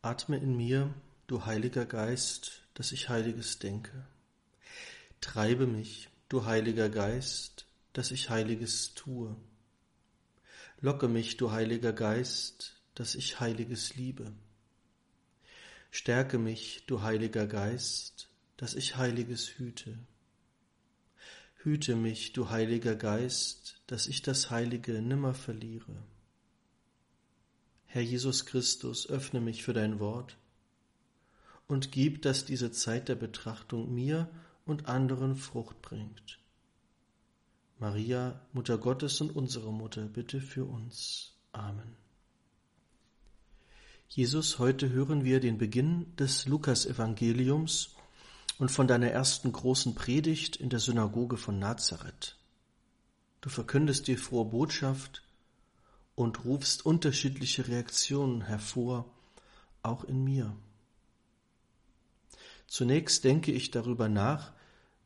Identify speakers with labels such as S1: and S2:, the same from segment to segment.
S1: Atme in mir, du Heiliger Geist, dass ich Heiliges denke. Treibe mich, du Heiliger Geist, dass ich Heiliges tue. Locke mich, du Heiliger Geist, dass ich Heiliges liebe. Stärke mich, du Heiliger Geist, dass ich Heiliges hüte. Hüte mich, du Heiliger Geist, dass ich das Heilige nimmer verliere. Herr Jesus Christus, öffne mich für dein Wort und gib, dass diese Zeit der Betrachtung mir und anderen Frucht bringt. Maria, Mutter Gottes und unsere Mutter, bitte für uns. Amen. Jesus, heute hören wir den Beginn des Lukasevangeliums und von deiner ersten großen Predigt in der Synagoge von Nazareth. Du verkündest die frohe Botschaft und rufst unterschiedliche Reaktionen hervor, auch in mir. Zunächst denke ich darüber nach,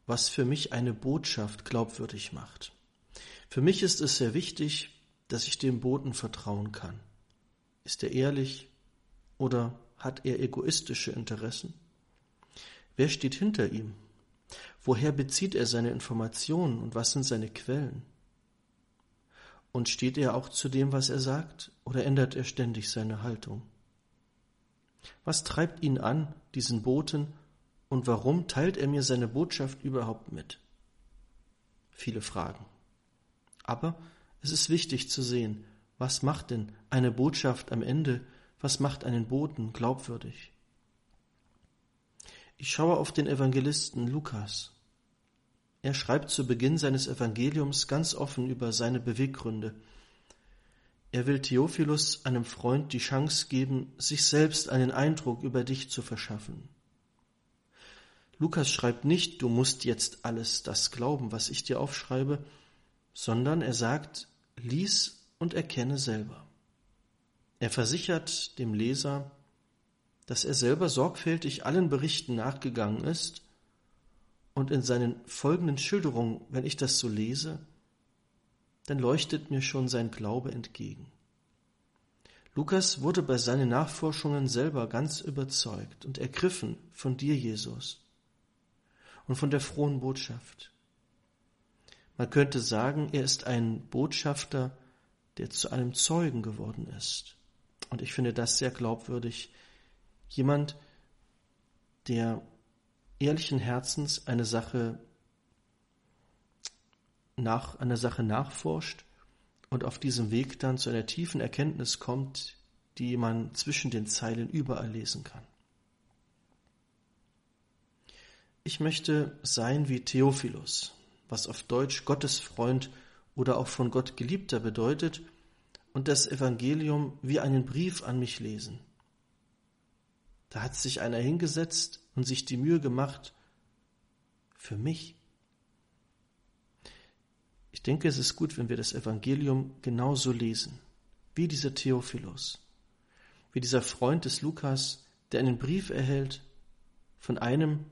S1: was für mich eine Botschaft glaubwürdig macht. Für mich ist es sehr wichtig, dass ich dem Boten vertrauen kann. Ist er ehrlich oder hat er egoistische Interessen? Wer steht hinter ihm? Woher bezieht er seine Informationen und was sind seine Quellen? Und steht er auch zu dem, was er sagt, oder ändert er ständig seine Haltung? Was treibt ihn an, diesen Boten, und warum teilt er mir seine Botschaft überhaupt mit? Viele Fragen. Aber es ist wichtig zu sehen, was macht denn eine Botschaft am Ende, was macht einen Boten glaubwürdig? Ich schaue auf den Evangelisten Lukas. Er schreibt zu Beginn seines Evangeliums ganz offen über seine Beweggründe. Er will Theophilus, einem Freund, die Chance geben, sich selbst einen Eindruck über dich zu verschaffen. Lukas schreibt nicht, du musst jetzt alles das glauben, was ich dir aufschreibe, sondern er sagt, lies und erkenne selber. Er versichert dem Leser, dass er selber sorgfältig allen Berichten nachgegangen ist und in seinen folgenden Schilderungen, wenn ich das so lese, dann leuchtet mir schon sein Glaube entgegen. Lukas wurde bei seinen Nachforschungen selber ganz überzeugt und ergriffen von dir, Jesus und von der frohen Botschaft. Man könnte sagen, er ist ein Botschafter, der zu einem Zeugen geworden ist. Und ich finde das sehr glaubwürdig. Jemand, der ehrlichen Herzens eine Sache nach, einer Sache nachforscht und auf diesem Weg dann zu einer tiefen Erkenntnis kommt, die man zwischen den Zeilen überall lesen kann. Ich möchte sein wie Theophilus, was auf Deutsch Gottes Freund oder auch von Gott Geliebter bedeutet, und das Evangelium wie einen Brief an mich lesen. Da hat sich einer hingesetzt und sich die Mühe gemacht, für mich. Ich denke, es ist gut, wenn wir das Evangelium genauso lesen, wie dieser Theophilus, wie dieser Freund des Lukas, der einen Brief erhält von einem,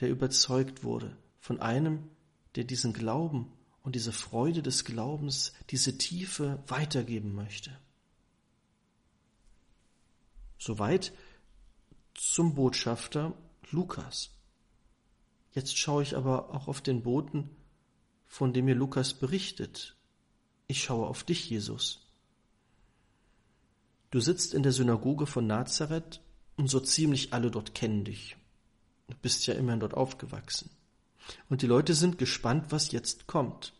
S1: der überzeugt wurde von einem, der diesen Glauben und diese Freude des Glaubens, diese Tiefe weitergeben möchte. Soweit zum Botschafter Lukas. Jetzt schaue ich aber auch auf den Boten, von dem mir Lukas berichtet. Ich schaue auf dich, Jesus. Du sitzt in der Synagoge von Nazareth und so ziemlich alle dort kennen dich. Du bist ja immerhin dort aufgewachsen. Und die Leute sind gespannt, was jetzt kommt.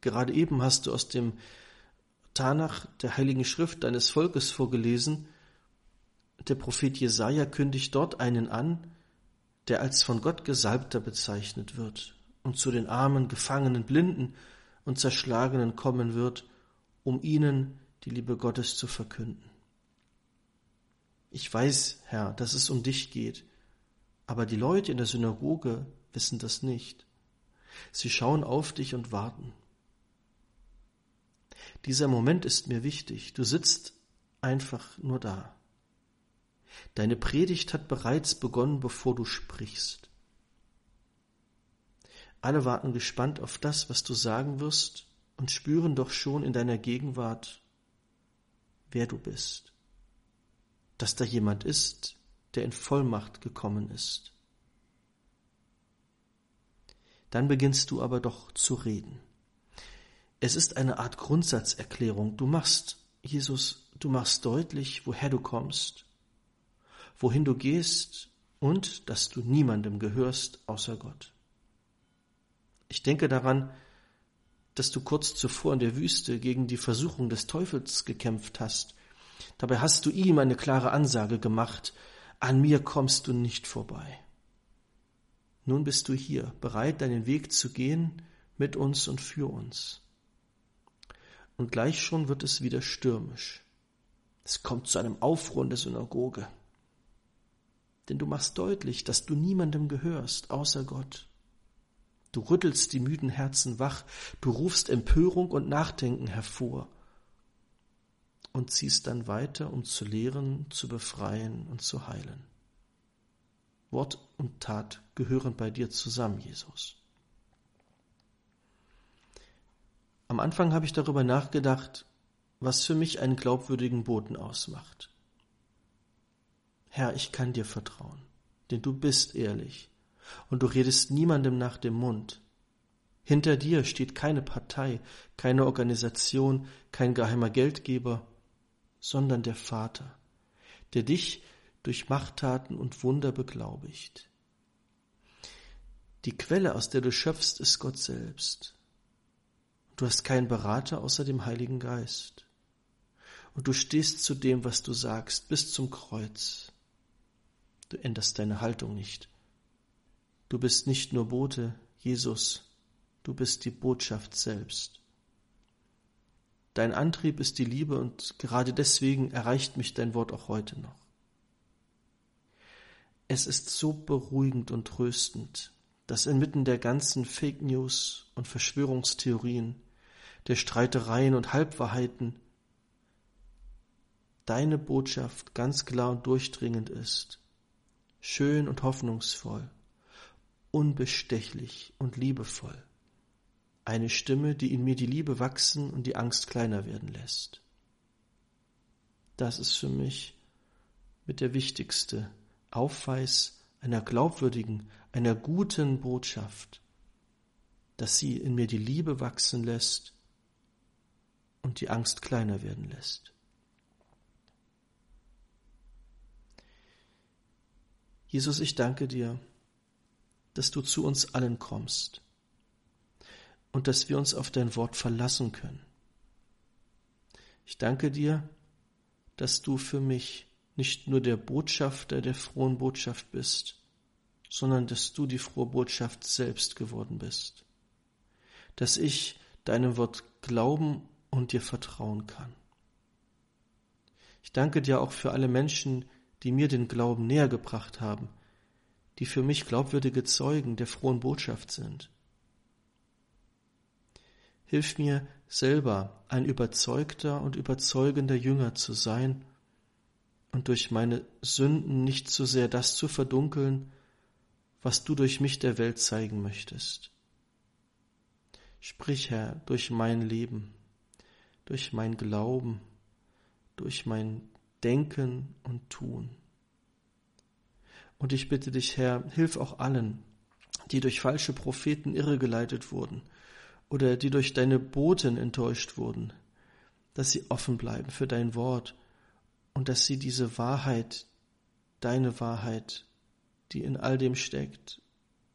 S1: Gerade eben hast du aus dem Tanach der Heiligen Schrift deines Volkes vorgelesen. Der Prophet Jesaja kündigt dort einen an, der als von Gott Gesalbter bezeichnet wird und zu den armen, gefangenen, blinden und zerschlagenen kommen wird, um ihnen die Liebe Gottes zu verkünden. Ich weiß, Herr, dass es um dich geht, aber die Leute in der Synagoge wissen das nicht. Sie schauen auf dich und warten. Dieser Moment ist mir wichtig. Du sitzt einfach nur da. Deine Predigt hat bereits begonnen, bevor du sprichst. Alle warten gespannt auf das, was du sagen wirst und spüren doch schon in deiner Gegenwart, wer du bist. Dass da jemand ist, der in Vollmacht gekommen ist. Dann beginnst du aber doch zu reden. Es ist eine Art Grundsatzerklärung. Du machst, Jesus, du machst deutlich, woher du kommst, wohin du gehst und dass du niemandem gehörst außer Gott. Ich denke daran, dass du kurz zuvor in der Wüste gegen die Versuchung des Teufels gekämpft hast. Dabei hast du ihm eine klare Ansage gemacht, an mir kommst du nicht vorbei. Nun bist du hier, bereit, deinen Weg zu gehen mit uns und für uns. Und gleich schon wird es wieder stürmisch. Es kommt zu einem Aufruhr in der Synagoge. Denn du machst deutlich, dass du niemandem gehörst, außer Gott. Du rüttelst die müden Herzen wach, du rufst Empörung und Nachdenken hervor und ziehst dann weiter, um zu lehren, zu befreien und zu heilen. Wort und Tat gehören bei dir zusammen, Jesus. Am Anfang habe ich darüber nachgedacht, was für mich einen glaubwürdigen Boten ausmacht. Herr, ich kann dir vertrauen, denn du bist ehrlich und du redest niemandem nach dem Mund. Hinter dir steht keine Partei, keine Organisation, kein geheimer Geldgeber, sondern der Vater, der dich durch Machttaten und Wunder beglaubigt. Die Quelle, aus der du schöpfst, ist Gott selbst. Du hast keinen Berater außer dem Heiligen Geist. Und du stehst zu dem, was du sagst, bis zum Kreuz. Du änderst deine Haltung nicht. Du bist nicht nur Bote, Jesus, du bist die Botschaft selbst. Dein Antrieb ist die Liebe und gerade deswegen erreicht mich dein Wort auch heute noch. Es ist so beruhigend und tröstend, dass inmitten der ganzen Fake News und Verschwörungstheorien, der Streitereien und Halbwahrheiten deine Botschaft ganz klar und durchdringend ist, schön und hoffnungsvoll unbestechlich und liebevoll. Eine Stimme, die in mir die Liebe wachsen und die Angst kleiner werden lässt. Das ist für mich mit der wichtigste Aufweis einer glaubwürdigen, einer guten Botschaft, dass sie in mir die Liebe wachsen lässt und die Angst kleiner werden lässt. Jesus, ich danke dir, dass du zu uns allen kommst und dass wir uns auf dein Wort verlassen können. Ich danke dir, dass du für mich nicht nur der Botschafter der frohen Botschaft bist, sondern dass du die frohe Botschaft selbst geworden bist, dass ich deinem Wort glauben und dir vertrauen kann. Ich danke dir auch für alle Menschen, die mir den Glauben näher gebracht haben, die für mich glaubwürdige Zeugen der frohen Botschaft sind. Hilf mir selber ein überzeugter und überzeugender Jünger zu sein und durch meine Sünden nicht zu sehr das zu verdunkeln, was du durch mich der Welt zeigen möchtest. Sprich, Herr, durch mein Leben, durch mein Glauben, durch mein Denken und Tun. Und ich bitte dich, Herr, hilf auch allen, die durch falsche Propheten irregeleitet wurden oder die durch deine Boten enttäuscht wurden, dass sie offen bleiben für dein Wort und dass sie diese Wahrheit, deine Wahrheit, die in all dem steckt,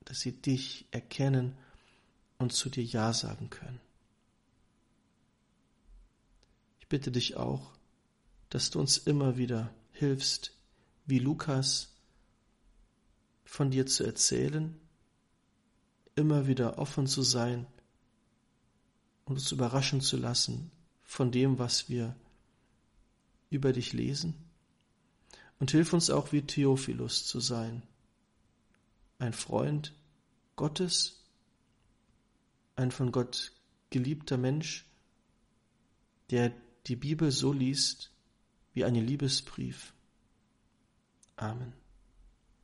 S1: dass sie dich erkennen und zu dir Ja sagen können. Ich bitte dich auch, dass du uns immer wieder hilfst, wie Lukas von dir zu erzählen, immer wieder offen zu sein und uns überraschen zu lassen von dem, was wir über dich lesen. Und hilf uns auch wie Theophilus zu sein, ein Freund Gottes, ein von Gott geliebter Mensch, der die Bibel so liest wie einen Liebesbrief. Amen.